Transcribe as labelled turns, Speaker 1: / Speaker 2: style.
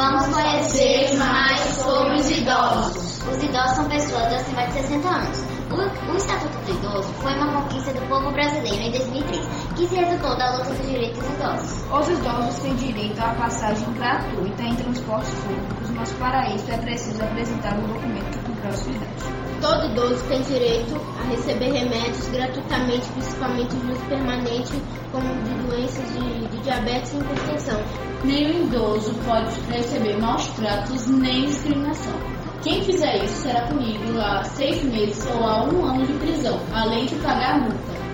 Speaker 1: Vamos conhecer mais sobre os idosos.
Speaker 2: Os idosos são pessoas acima de 60 anos. O, o Estatuto do Idoso foi uma conquista do povo brasileiro em 2003, que se resultou da luta dos direitos dos idosos.
Speaker 1: Os idosos têm direito à passagem gratuita em transportes públicos, mas para isso é preciso apresentar um documento com comprova sua idade.
Speaker 3: Todo idoso tem direito a receber remédios gratuitamente, principalmente os permanentes, como diabetes e hipertensão.
Speaker 4: Nenhum idoso pode receber maus tratos nem discriminação. Quem fizer isso será punido a seis meses ou a um ano de prisão, além de pagar multa.